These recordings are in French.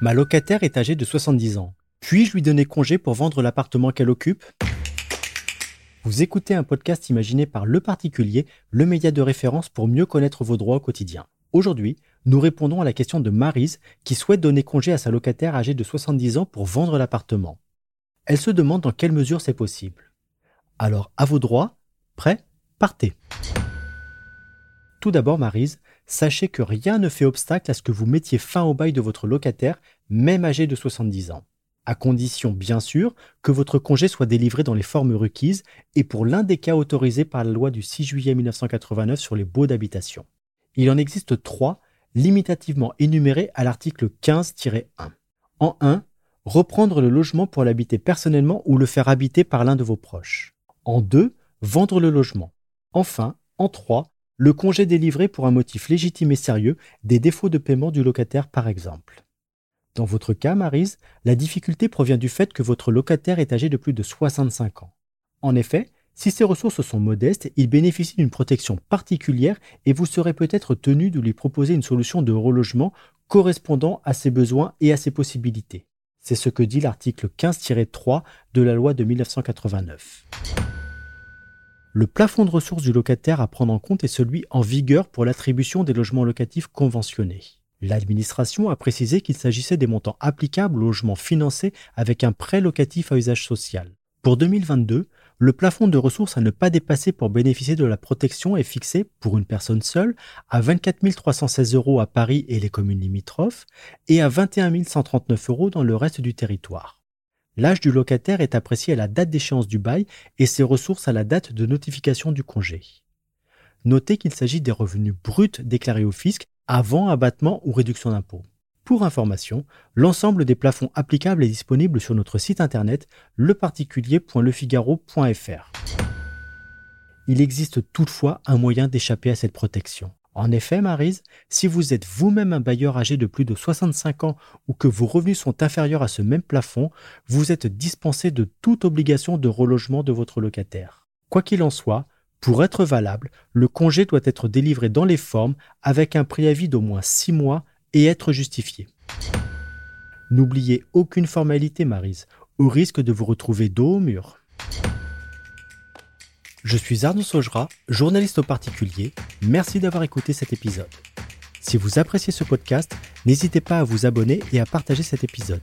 Ma locataire est âgée de 70 ans. Puis-je lui donner congé pour vendre l'appartement qu'elle occupe? Vous écoutez un podcast imaginé par Le Particulier, le média de référence pour mieux connaître vos droits au quotidien. Aujourd'hui, nous répondons à la question de Marise qui souhaite donner congé à sa locataire âgée de 70 ans pour vendre l'appartement. Elle se demande dans quelle mesure c'est possible. Alors, à vos droits, prêt Partez Tout d'abord, Marise, sachez que rien ne fait obstacle à ce que vous mettiez fin au bail de votre locataire, même âgé de 70 ans. À condition, bien sûr, que votre congé soit délivré dans les formes requises et pour l'un des cas autorisés par la loi du 6 juillet 1989 sur les baux d'habitation. Il en existe trois, limitativement énumérés à l'article 15-1. En 1, reprendre le logement pour l'habiter personnellement ou le faire habiter par l'un de vos proches. En 2, vendre le logement. Enfin, en 3, le congé délivré pour un motif légitime et sérieux, des défauts de paiement du locataire par exemple. Dans votre cas, Marise, la difficulté provient du fait que votre locataire est âgé de plus de 65 ans. En effet, si ses ressources sont modestes, il bénéficie d'une protection particulière et vous serez peut-être tenu de lui proposer une solution de relogement correspondant à ses besoins et à ses possibilités. C'est ce que dit l'article 15-3 de la loi de 1989. Le plafond de ressources du locataire à prendre en compte est celui en vigueur pour l'attribution des logements locatifs conventionnés. L'administration a précisé qu'il s'agissait des montants applicables aux logements financés avec un prêt locatif à usage social. Pour 2022, le plafond de ressources à ne pas dépasser pour bénéficier de la protection est fixé, pour une personne seule, à 24 316 euros à Paris et les communes limitrophes, et à 21 139 euros dans le reste du territoire. L'âge du locataire est apprécié à la date d'échéance du bail et ses ressources à la date de notification du congé. Notez qu'il s'agit des revenus bruts déclarés au fisc avant abattement ou réduction d'impôt. Pour information, l'ensemble des plafonds applicables est disponible sur notre site internet leparticulier.lefigaro.fr. Il existe toutefois un moyen d'échapper à cette protection. En effet, Marise, si vous êtes vous-même un bailleur âgé de plus de 65 ans ou que vos revenus sont inférieurs à ce même plafond, vous êtes dispensé de toute obligation de relogement de votre locataire. Quoi qu'il en soit, pour être valable, le congé doit être délivré dans les formes avec un préavis d'au moins 6 mois et être justifié. N'oubliez aucune formalité, Marise, au risque de vous retrouver dos au mur. Je suis Arnaud Saugera, journaliste au particulier. Merci d'avoir écouté cet épisode. Si vous appréciez ce podcast, n'hésitez pas à vous abonner et à partager cet épisode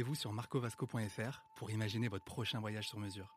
rendez-vous sur marcovasco.fr pour imaginer votre prochain voyage sur mesure.